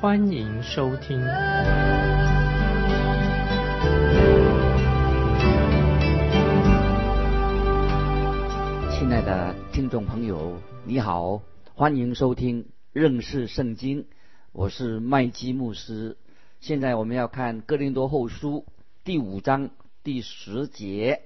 欢迎收听。亲爱的听众朋友，你好，欢迎收听认识圣经，我是麦基牧师。现在我们要看哥林多后书第五章第十节。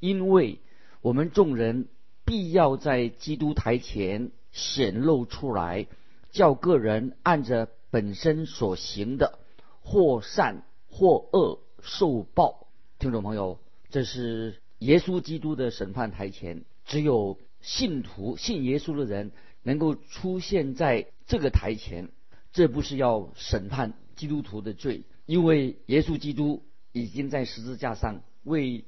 因为我们众人必要在基督台前显露出来，叫个人按着本身所行的，或善或恶受报。听众朋友，这是耶稣基督的审判台前，只有信徒信耶稣的人能够出现在这个台前。这不是要审判基督徒的罪，因为耶稣基督已经在十字架上为。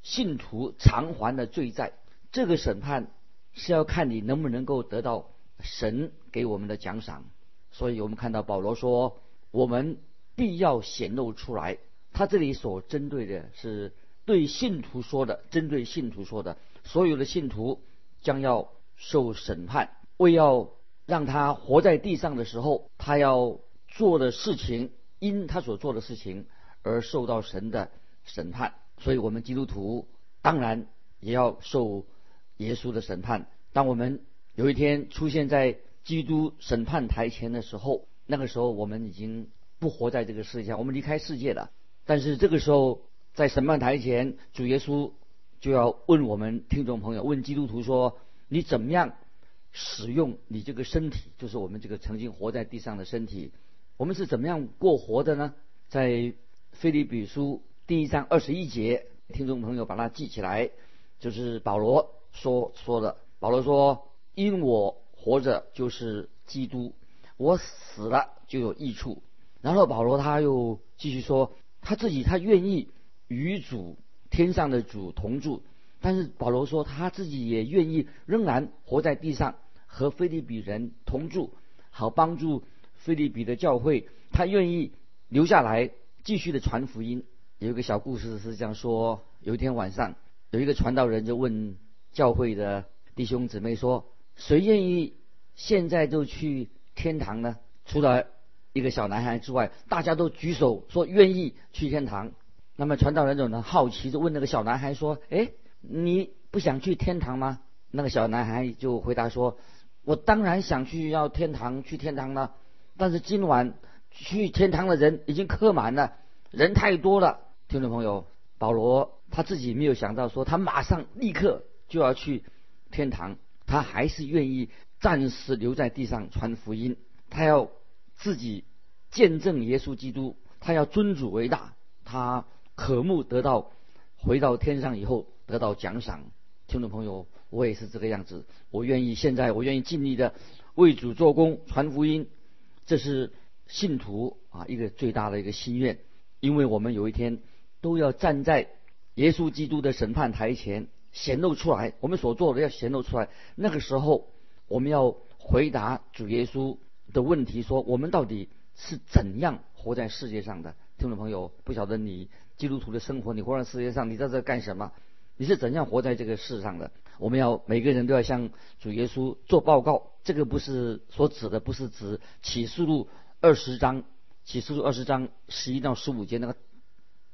信徒偿还了罪债，这个审判是要看你能不能够得到神给我们的奖赏。所以我们看到保罗说，我们必要显露出来。他这里所针对的是对信徒说的，针对信徒说的，所有的信徒将要受审判。为要让他活在地上的时候，他要做的事情，因他所做的事情而受到神的审判。所以我们基督徒当然也要受耶稣的审判。当我们有一天出现在基督审判台前的时候，那个时候我们已经不活在这个世界上，我们离开世界了。但是这个时候在审判台前，主耶稣就要问我们听众朋友，问基督徒说：你怎么样使用你这个身体？就是我们这个曾经活在地上的身体，我们是怎么样过活的呢？在菲利比书。第一章二十一节，听众朋友把它记起来，就是保罗说说的。保罗说：“因我活着就是基督，我死了就有益处。”然后保罗他又继续说，他自己他愿意与主天上的主同住，但是保罗说他自己也愿意仍然活在地上和菲利比人同住，好帮助菲利比的教会。他愿意留下来继续的传福音。有一个小故事是这样说：有一天晚上，有一个传道人就问教会的弟兄姊妹说：“谁愿意现在就去天堂呢？”除了一个小男孩之外，大家都举手说愿意去天堂。那么传道人总很好奇，就问那个小男孩说：“哎，你不想去天堂吗？”那个小男孩就回答说：“我当然想去要天堂，去天堂了。但是今晚去天堂的人已经客满了，人太多了。”听众朋友，保罗他自己没有想到，说他马上立刻就要去天堂，他还是愿意暂时留在地上传福音，他要自己见证耶稣基督，他要尊主为大，他渴慕得到回到天上以后得到奖赏。听众朋友，我也是这个样子，我愿意现在我愿意尽力的为主做工传福音，这是信徒啊一个最大的一个心愿，因为我们有一天。都要站在耶稣基督的审判台前显露出来，我们所做的要显露出来。那个时候，我们要回答主耶稣的问题：说我们到底是怎样活在世界上的？听众朋友，不晓得你基督徒的生活，你活在世界上，你在这干什么？你是怎样活在这个世上的？我们要每个人都要向主耶稣做报告。这个不是所指的，不是指启示录二十章，启示录二十章十一到十五节那个。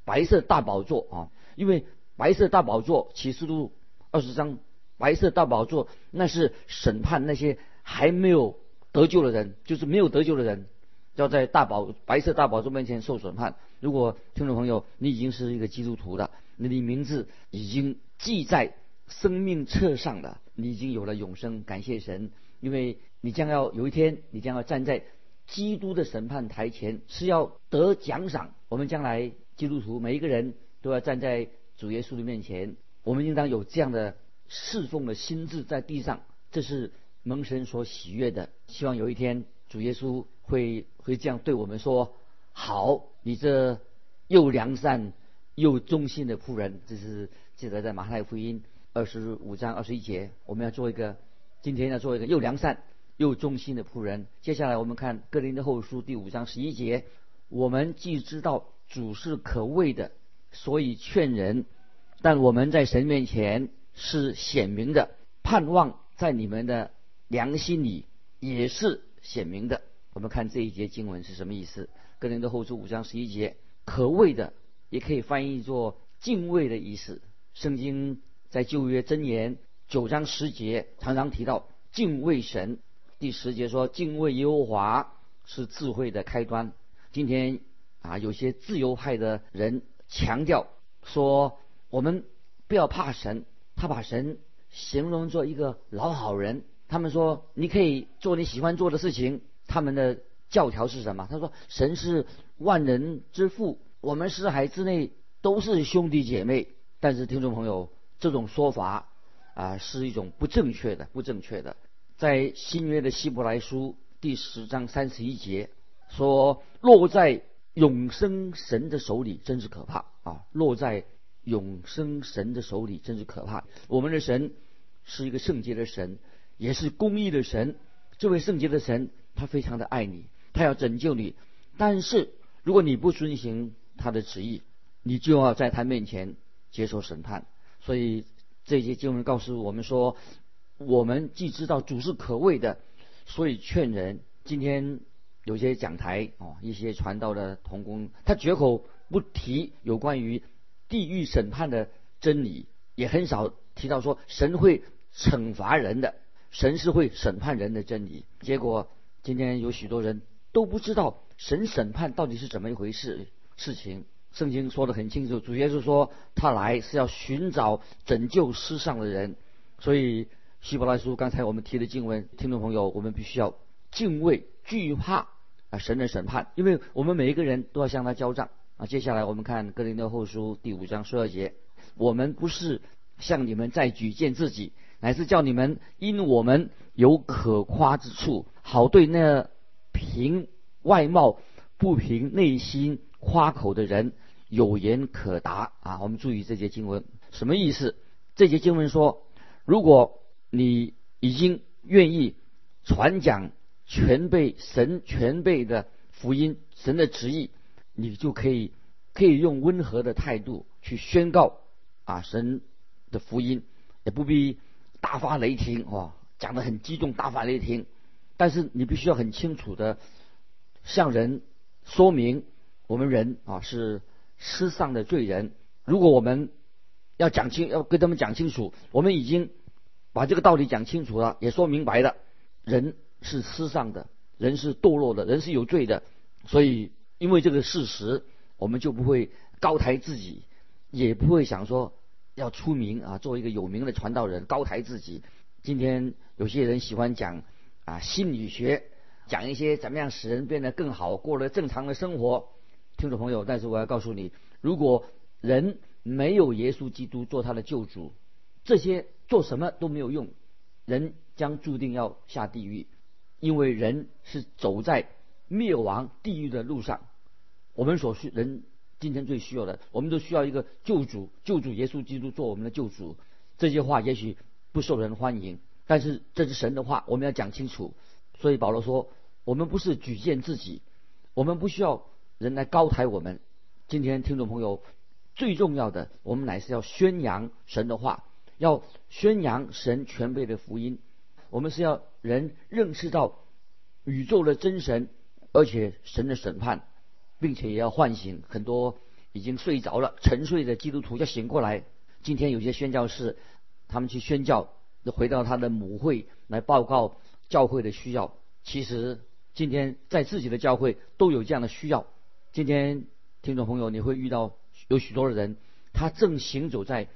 白色大宝座啊，因为白色大宝座启示录二十章，白色大宝座那是审判那些还没有得救的人，就是没有得救的人，要在大宝白色大宝座面前受审判。如果听众朋友你已经是一个基督徒了，你的名字已经记在生命册上了，你已经有了永生，感谢神，因为你将要有一天，你将要站在基督的审判台前，是要得奖赏。我们将来。基督徒每一个人都要站在主耶稣的面前，我们应当有这样的侍奉的心智在地上，这是蒙神所喜悦的。希望有一天主耶稣会会这样对我们说：“好，你这又良善又忠心的仆人。”这是记载在马太福音二十五章二十一节。我们要做一个，今天要做一个又良善又忠心的仆人。接下来我们看哥林的后书第五章十一节：“我们既知道主是可畏的，所以劝人；但我们在神面前是显明的，盼望在你们的良心里也是显明的。”我们看这一节经文是什么意思？哥林多后书五章十一节，可畏的也可以翻译作敬畏的意思。圣经在旧约箴言九章十节常常提到敬畏神。第十节说敬畏耶和华是智慧的开端。今天啊，有些自由派的人强调说，我们不要怕神，他把神形容作一个老好人。他们说，你可以做你喜欢做的事情。他们的教条是什么？他说：“神是万人之父，我们四海之内都是兄弟姐妹。”但是听众朋友，这种说法啊是一种不正确的，不正确的。在新约的希伯来书第十章三十一节说：“落在永生神的手里，真是可怕啊！落在永生神的手里，真是可怕。”我们的神是一个圣洁的神，也是公义的神。这位圣洁的神。他非常的爱你，他要拯救你，但是如果你不遵行他的旨意，你就要在他面前接受审判。所以这些经文告诉我们说，我们既知道主是可畏的，所以劝人。今天有些讲台哦，一些传道的同工，他绝口不提有关于地狱审判的真理，也很少提到说神会惩罚人的，神是会审判人的真理。结果。今天有许多人都不知道神审判到底是怎么一回事事情。圣经说的很清楚，主耶稣说他来是要寻找拯救世上的人。所以希伯来书刚才我们提的经文，听众朋友，我们必须要敬畏惧怕啊神的审判，因为我们每一个人都要向他交账啊。接下来我们看哥林多后书第五章十二节，我们不是向你们再举荐自己，乃是叫你们因我们有可夸之处。好对那凭外貌不凭内心夸口的人有言可答啊！我们注意这节经文什么意思？这节经文说，如果你已经愿意传讲全备神全备的福音，神的旨意，你就可以可以用温和的态度去宣告啊神的福音，也不必大发雷霆哇，讲得很激动，大发雷霆。但是你必须要很清楚的向人说明，我们人啊是失上的罪人。如果我们要讲清，要跟他们讲清楚，我们已经把这个道理讲清楚了，也说明白了。人是失上的，人是堕落的，人是有罪的。所以，因为这个事实，我们就不会高抬自己，也不会想说要出名啊，做一个有名的传道人，高抬自己。今天有些人喜欢讲。啊，心理学讲一些怎么样使人变得更好，过了正常的生活。听众朋友，但是我要告诉你，如果人没有耶稣基督做他的救主，这些做什么都没有用，人将注定要下地狱，因为人是走在灭亡地狱的路上。我们所需人今天最需要的，我们都需要一个救主，救主耶稣基督做我们的救主。这些话也许不受人欢迎。但是这是神的话，我们要讲清楚。所以保罗说：“我们不是举荐自己，我们不需要人来高抬我们。今天听众朋友，最重要的，我们乃是要宣扬神的话，要宣扬神全备的福音。我们是要人认识到宇宙的真神，而且神的审判，并且也要唤醒很多已经睡着了、沉睡的基督徒，要醒过来。今天有些宣教士，他们去宣教。”回到他的母会来报告教会的需要。其实今天在自己的教会都有这样的需要。今天听众朋友，你会遇到有许多的人，他正行走在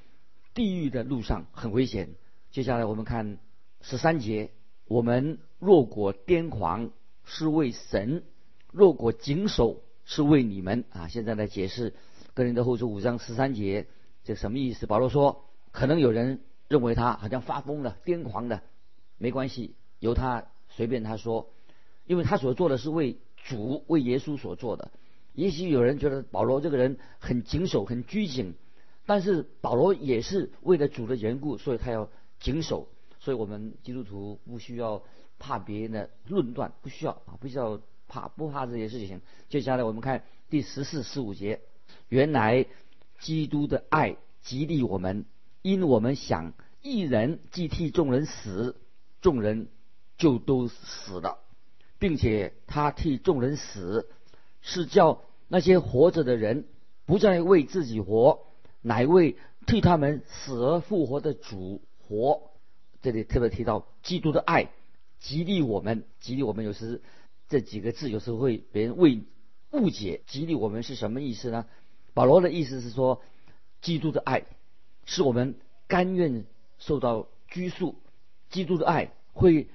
地狱的路上，很危险。接下来我们看十三节：我们若果癫狂，是为神；若果谨守，是为你们。啊，现在来解释个人的后书五章十三节，这什么意思？保罗说，可能有人。认为他好像发疯了、癫狂的，没关系，由他随便他说，因为他所做的是为主、为耶稣所做的。也许有人觉得保罗这个人很谨守、很拘谨，但是保罗也是为了主的缘故，所以他要谨守。所以我们基督徒不需要怕别人的论断，不需要啊，不需要怕，不怕这些事情。接下来我们看第十四、十五节，原来基督的爱激励我们，因我们想一人既替众人死，众人就都死了，并且他替众人死，是叫那些活着的人不再为自己活，乃为替他们死而复活的主活。这里特别提到基督的爱激励我们，激励我们。有时这几个字有时候会别人为误解，激励我们是什么意思呢？保罗的意思是说，基督的爱是我们甘愿受到拘束，基督的爱会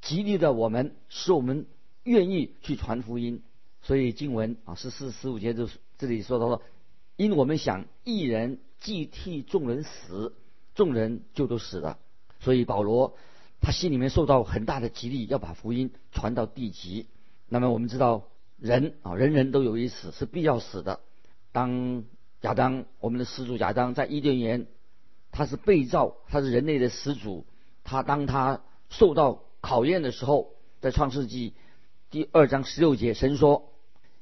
激励着我们，使我们愿意去传福音。所以经文啊十四十五节就这里说到了，因我们想一人既替众人死，众人就都死了。所以保罗他心里面受到很大的激励，要把福音传到地极。那么我们知道，人啊，人人都有一死，是必要死的。当亚当，我们的始祖亚当在伊甸园，他是被造，他是人类的始祖。他当他受到考验的时候，在创世纪第二章十六节，神说：“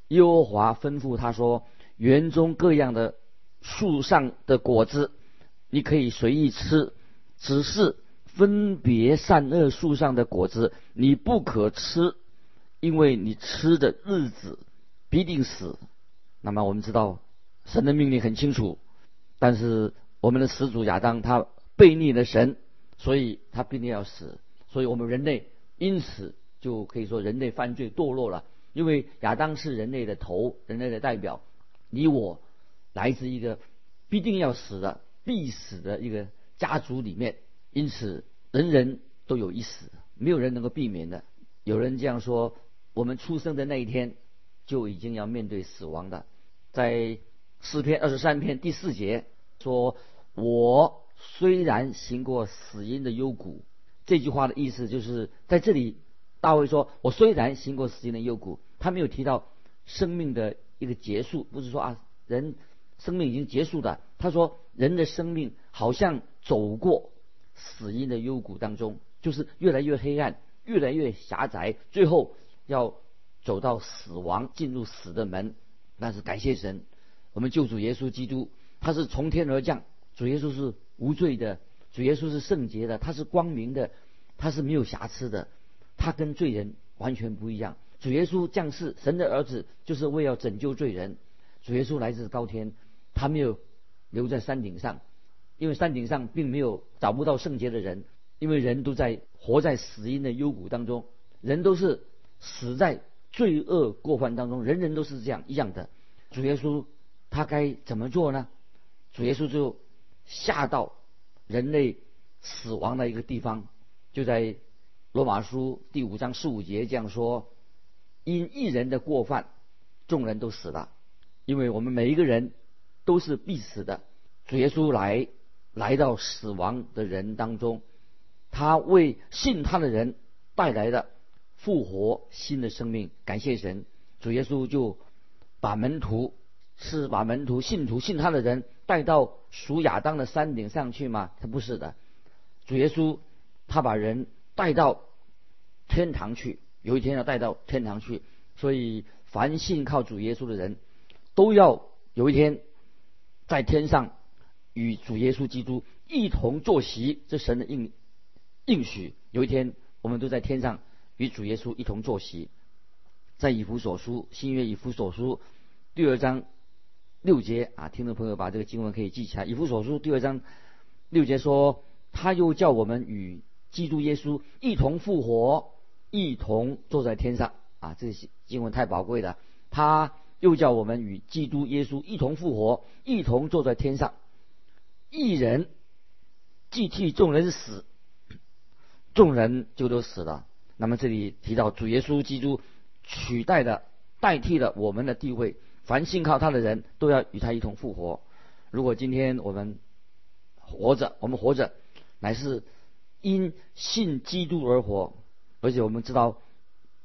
耶和华吩咐他说，园中各样的树上的果子，你可以随意吃，只是。”分别善恶树上的果子，你不可吃，因为你吃的日子必定死。那么我们知道神的命令很清楚，但是我们的始祖亚当他背逆了神，所以他必定要死。所以我们人类因此就可以说人类犯罪堕落了，因为亚当是人类的头，人类的代表，你我来自一个必定要死的必死的一个家族里面。因此，人人都有一死，没有人能够避免的。有人这样说：我们出生的那一天就已经要面对死亡的。在诗篇二十三篇第四节说：“我虽然行过死荫的幽谷。”这句话的意思就是在这里，大卫说：“我虽然行过死荫的幽谷。”他没有提到生命的一个结束，不是说啊人生命已经结束的。他说人的生命好像走过。死因的幽谷当中，就是越来越黑暗，越来越狭窄，最后要走到死亡，进入死的门。但是感谢神，我们救主耶稣基督，他是从天而降，主耶稣是无罪的，主耶稣是圣洁的，他是光明的，他是没有瑕疵的，他跟罪人完全不一样。主耶稣降世，神的儿子，就是为要拯救罪人。主耶稣来自高天，他没有留在山顶上。因为山顶上并没有找不到圣洁的人，因为人都在活在死因的幽谷当中，人都是死在罪恶过犯当中，人人都是这样一样的。主耶稣他该怎么做呢？主耶稣就下到人类死亡的一个地方，就在罗马书第五章十五节这样说：因一人的过犯，众人都死了，因为我们每一个人都是必死的。主耶稣来。来到死亡的人当中，他为信他的人带来的复活新的生命。感谢神，主耶稣就把门徒是把门徒信徒信他的人带到属亚当的山顶上去吗？他不是的，主耶稣他把人带到天堂去，有一天要带到天堂去。所以凡信靠主耶稣的人，都要有一天在天上。与主耶稣基督一同坐席，这神的应应许，有一天我们都在天上与主耶稣一同坐席。在以弗所书新约以弗所书第二章六节啊，听众朋友把这个经文可以记起来。以弗所书第二章六节说：“他又叫我们与基督耶稣一同复活，一同坐在天上。”啊，这些经文太宝贵了。他又叫我们与基督耶稣一同复活，一同坐在天上。一人既替众人死，众人就都死了。那么这里提到主耶稣基督取代的、代替了我们的地位，凡信靠他的人都要与他一同复活。如果今天我们活着，我们活着乃是因信基督而活，而且我们知道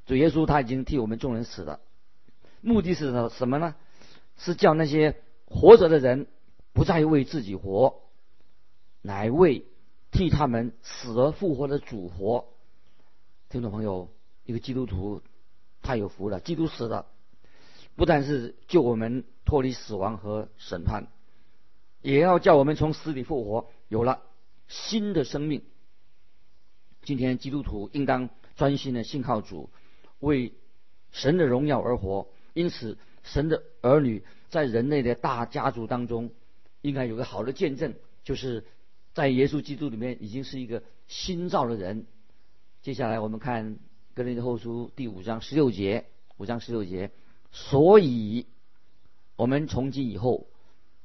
主耶稣他已经替我们众人死了，目的是什么呢？是叫那些活着的人不再为自己活，乃为替他们死而复活的主活。听众朋友，一个基督徒太有福了，基督死了，不但是救我们脱离死亡和审判，也要叫我们从死里复活，有了新的生命。今天基督徒应当专心的信靠主，为神的荣耀而活。因此，神的儿女在人类的大家族当中，应该有个好的见证，就是在耶稣基督里面已经是一个新造的人。接下来我们看哥林多后书第五章十六节，五章十六节，所以我们从今以后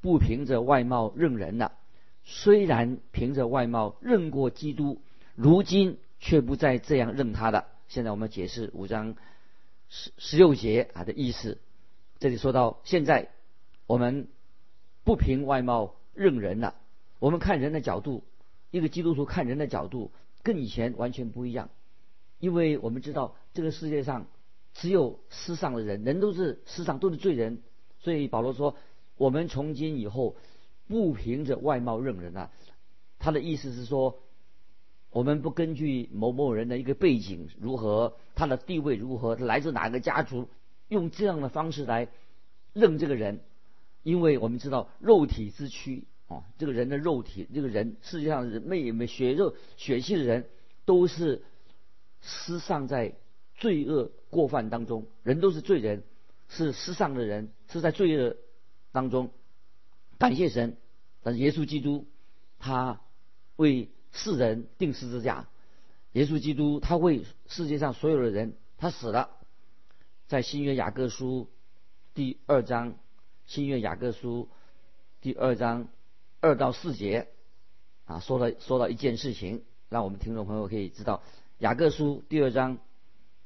不凭着外貌认人了，虽然凭着外貌认过基督，如今却不再这样认他的。现在我们解释五章。十十六节啊的意思，这里说到现在，我们不凭外貌认人了。我们看人的角度，一个基督徒看人的角度跟以前完全不一样，因为我们知道这个世界上只有世上的人，人都是世上都是罪人，所以保罗说，我们从今以后不凭着外貌认人了。他的意思是说。我们不根据某某人的一个背景如何，他的地位如何，来自哪个家族，用这样的方式来认这个人，因为我们知道肉体之躯啊，这个人的肉体，这个人世界上人没没血肉血气的人，都是失丧在罪恶过犯当中，人都是罪人，是失丧的人，是在罪恶当中。感谢神，但是耶稣基督他为。世人定十字架，耶稣基督他为世界上所有的人，他死了。在新约雅各书第二章，新约雅各书第二章二到四节啊，说了说到一件事情，让我们听众朋友可以知道，雅各书第二章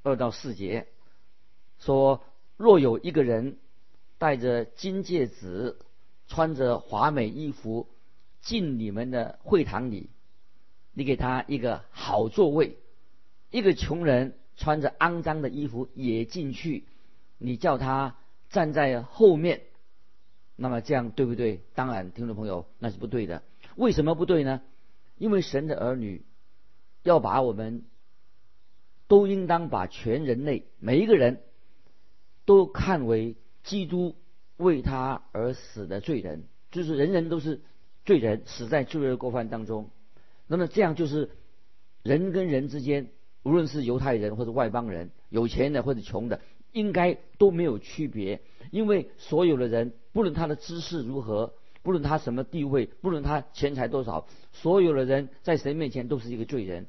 二到四节说，若有一个人戴着金戒指，穿着华美衣服进你们的会堂里。你给他一个好座位，一个穷人穿着肮脏的衣服也进去，你叫他站在后面，那么这样对不对？当然，听众朋友那是不对的。为什么不对呢？因为神的儿女要把我们都应当把全人类每一个人都看为基督为他而死的罪人，就是人人都是罪人，死在罪恶过犯当中。那么这样就是人跟人之间，无论是犹太人或者外邦人，有钱的或者穷的，应该都没有区别，因为所有的人，不论他的知识如何，不论他什么地位，不论他钱财多少，所有的人在神面前都是一个罪人。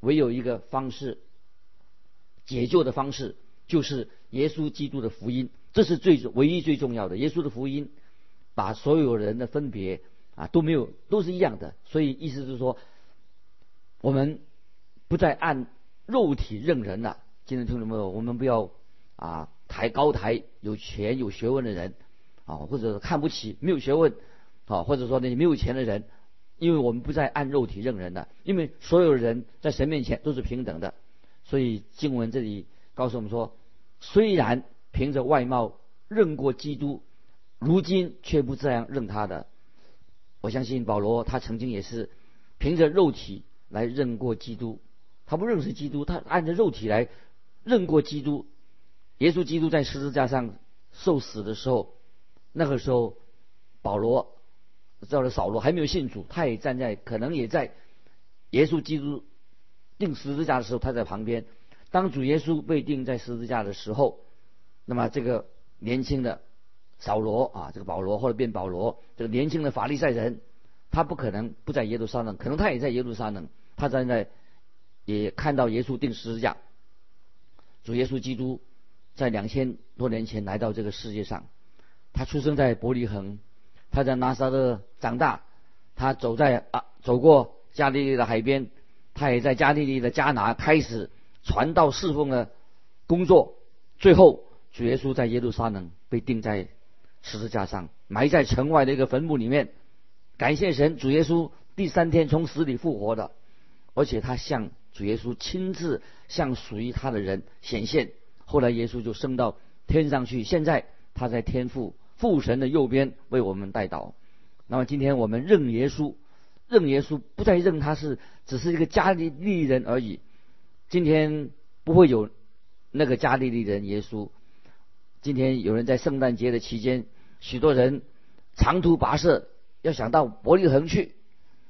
唯有一个方式解救的方式，就是耶稣基督的福音，这是最唯一最重要的。耶稣的福音把所有人的分别啊都没有，都是一样的。所以意思是说。我们不再按肉体认人了。今天听众朋友，我们不要啊抬高抬有钱有学问的人啊，或者看不起没有学问啊，或者说那些没有钱的人，因为我们不再按肉体认人了。因为所有人在神面前都是平等的。所以经文这里告诉我们说，虽然凭着外貌认过基督，如今却不这样认他的。我相信保罗他曾经也是凭着肉体。来认过基督，他不认识基督，他按着肉体来认过基督。耶稣基督在十字架上受死的时候，那个时候保罗叫了扫罗还没有信主，他也站在，可能也在耶稣基督钉十字架的时候，他在旁边。当主耶稣被钉在十字架的时候，那么这个年轻的扫罗啊，这个保罗或者变保罗，这个年轻的法利赛人，他不可能不在耶路撒冷，可能他也在耶路撒冷。他站在也看到耶稣钉十字架，主耶稣基督在两千多年前来到这个世界上，他出生在伯利恒，他在拿撒勒长大，他走在啊走过加利利的海边，他也在加利利的迦拿开始传道侍奉的工作，最后主耶稣在耶路撒冷被钉在十字架上，埋在城外的一个坟墓里面，感谢神，主耶稣第三天从死里复活的。而且他向主耶稣亲自向属于他的人显现。后来耶稣就升到天上去，现在他在天父父神的右边为我们带导。那么今天我们认耶稣，认耶稣不再认他是只是一个加利利人而已。今天不会有那个加利利人耶稣。今天有人在圣诞节的期间，许多人长途跋涉要想到伯利恒去。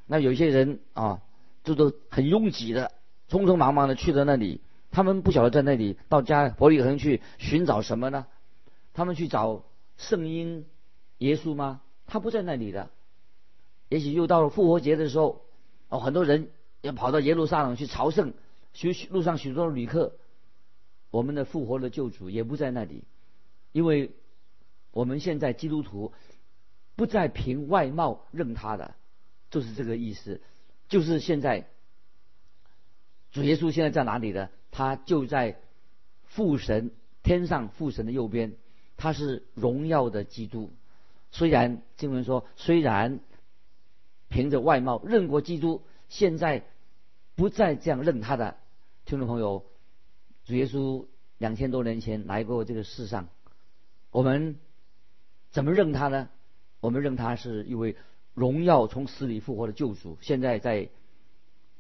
那有些人啊，这都很拥挤的，匆匆忙忙的去了那里。他们不晓得在那里到家伯利恒去寻找什么呢？他们去找圣婴耶稣吗？他不在那里的。也许又到了复活节的时候，哦，很多人要跑到耶路撒冷去朝圣，许许路上许多旅客，我们的复活的救主也不在那里，因为我们现在基督徒不再凭外貌认他的。就是这个意思，就是现在主耶稣现在在哪里呢？他就在父神天上父神的右边，他是荣耀的基督。虽然经文说，虽然凭着外貌认过基督，现在不再这样认他的听众朋友，主耶稣两千多年前来过这个世上，我们怎么认他呢？我们认他是一位。荣耀从死里复活的救主，现在在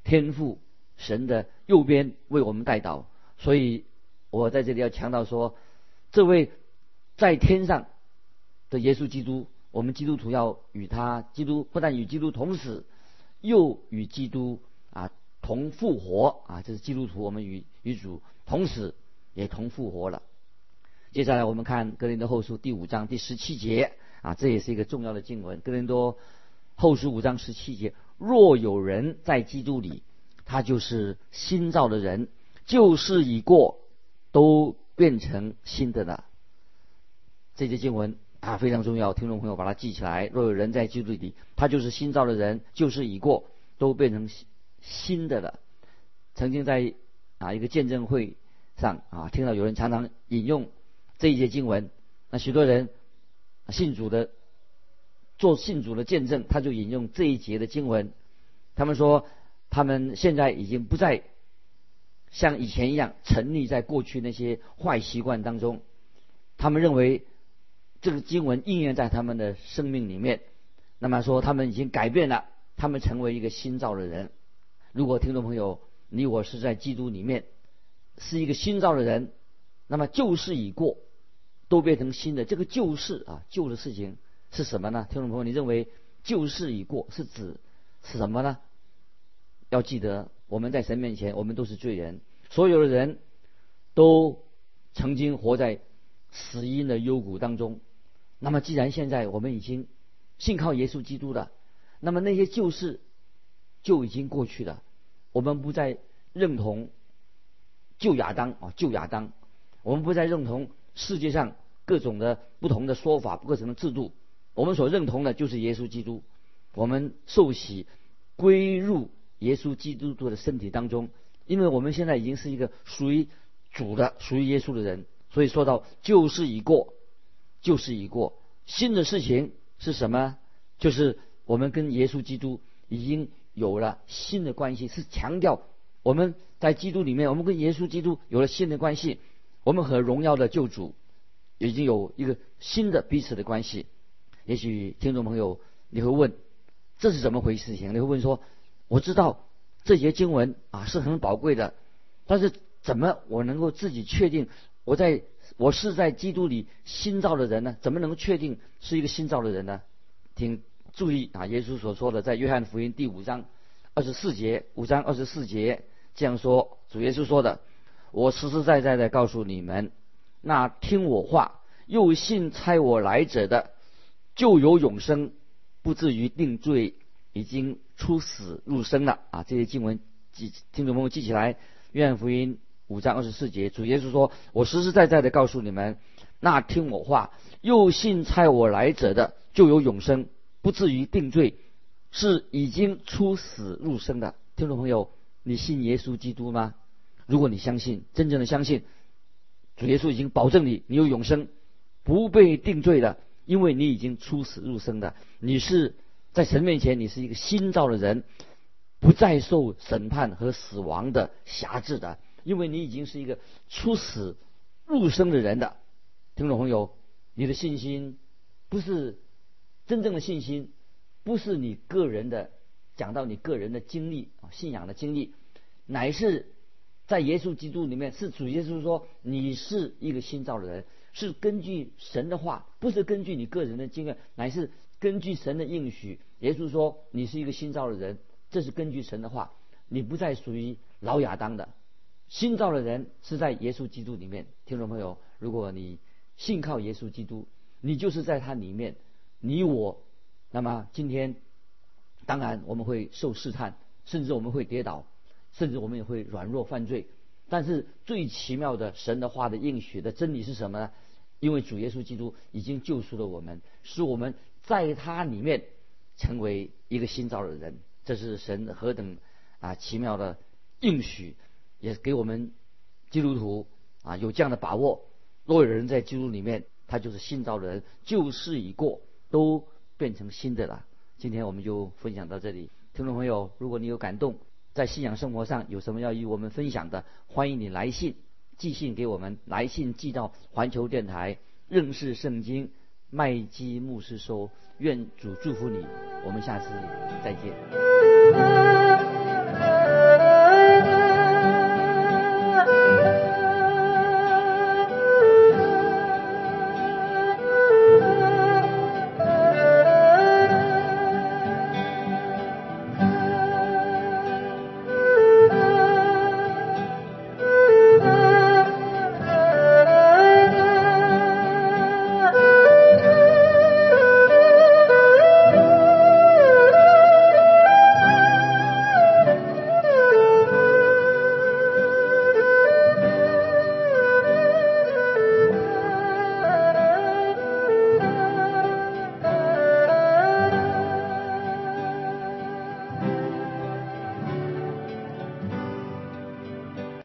天父神的右边为我们带导。所以，我在这里要强调说，这位在天上的耶稣基督，我们基督徒要与他基督不但与基督同死，又与基督啊同复活啊！这是基督徒，我们与与主同死也同复活了。接下来我们看格林多后书第五章第十七节啊，这也是一个重要的经文，格林多。后十五章十七节：若有人在基督里，他就是新造的人，旧事已过，都变成新的了。这节经文啊非常重要，听众朋友把它记起来。若有人在基督里，他就是新造的人，旧事已过，都变成新的了。曾经在啊一个见证会上啊，听到有人常常引用这一节经文，那许多人信主的。做信主的见证，他就引用这一节的经文。他们说，他们现在已经不再像以前一样沉溺在过去那些坏习惯当中。他们认为这个经文应验在他们的生命里面。那么说，他们已经改变了，他们成为一个新造的人。如果听众朋友你我是在基督里面是一个新造的人，那么旧事已过，都变成新的。这个旧事啊，旧的事情。是什么呢？听众朋友，你认为旧事已过是指是什么呢？要记得，我们在神面前，我们都是罪人，所有的人都曾经活在死因的幽谷当中。那么，既然现在我们已经信靠耶稣基督了，那么那些旧事就已经过去了。我们不再认同旧亚当啊，旧亚当，我们不再认同世界上各种的不同的说法、各种的制度。我们所认同的就是耶稣基督，我们受洗归入耶稣基督的身体当中，因为我们现在已经是一个属于主的、属于耶稣的人，所以说到旧事已过，旧事已过，新的事情是什么？就是我们跟耶稣基督已经有了新的关系，是强调我们在基督里面，我们跟耶稣基督有了新的关系，我们和荣耀的救主已经有一个新的彼此的关系。也许听众朋友你会问，这是怎么回事？情你会问说，我知道这节经文啊是很宝贵的，但是怎么我能够自己确定我在我是在基督里新造的人呢？怎么能确定是一个新造的人呢？请注意啊，耶稣所说的，在约翰福音第五章二十四节，五章二十四节这样说，主耶稣说的：“我实实在在的告诉你们，那听我话又信差我来者的。”就有永生，不至于定罪，已经出死入生了啊！这些经文记，听众朋友记起来。约翰福音五章二十四节，主耶稣说：“我实实在在的告诉你们，那听我话又信差我来者的，就有永生，不至于定罪，是已经出死入生的。”听众朋友，你信耶稣基督吗？如果你相信，真正的相信，主耶稣已经保证你，你有永生，不被定罪的。因为你已经出死入生的，你是在神面前，你是一个新造的人，不再受审判和死亡的辖制的。因为你已经是一个出死入生的人的听众朋友，你的信心不是真正的信心，不是你个人的讲到你个人的经历，信仰的经历，乃是在耶稣基督里面，是主耶稣说你是一个新造的人，是根据神的话，不是根据你个人的经验，乃是根据神的应许。耶稣说你是一个新造的人，这是根据神的话，你不再属于老亚当的。新造的人是在耶稣基督里面，听众朋友，如果你信靠耶稣基督，你就是在他里面，你我，那么今天，当然我们会受试探，甚至我们会跌倒，甚至我们也会软弱犯罪。但是最奇妙的神的话的应许的真理是什么呢？因为主耶稣基督已经救赎了我们，使我们在他里面成为一个新造的人。这是神何等啊奇妙的应许！也给我们基督徒啊有这样的把握。若有人在基督里面，他就是新造的人，旧事已过，都变成新的了。今天我们就分享到这里，听众朋友，如果你有感动，在信仰生活上有什么要与我们分享的，欢迎你来信寄信给我们，来信寄到环球电台认识圣经麦基牧师说。愿主祝福你，我们下次再见。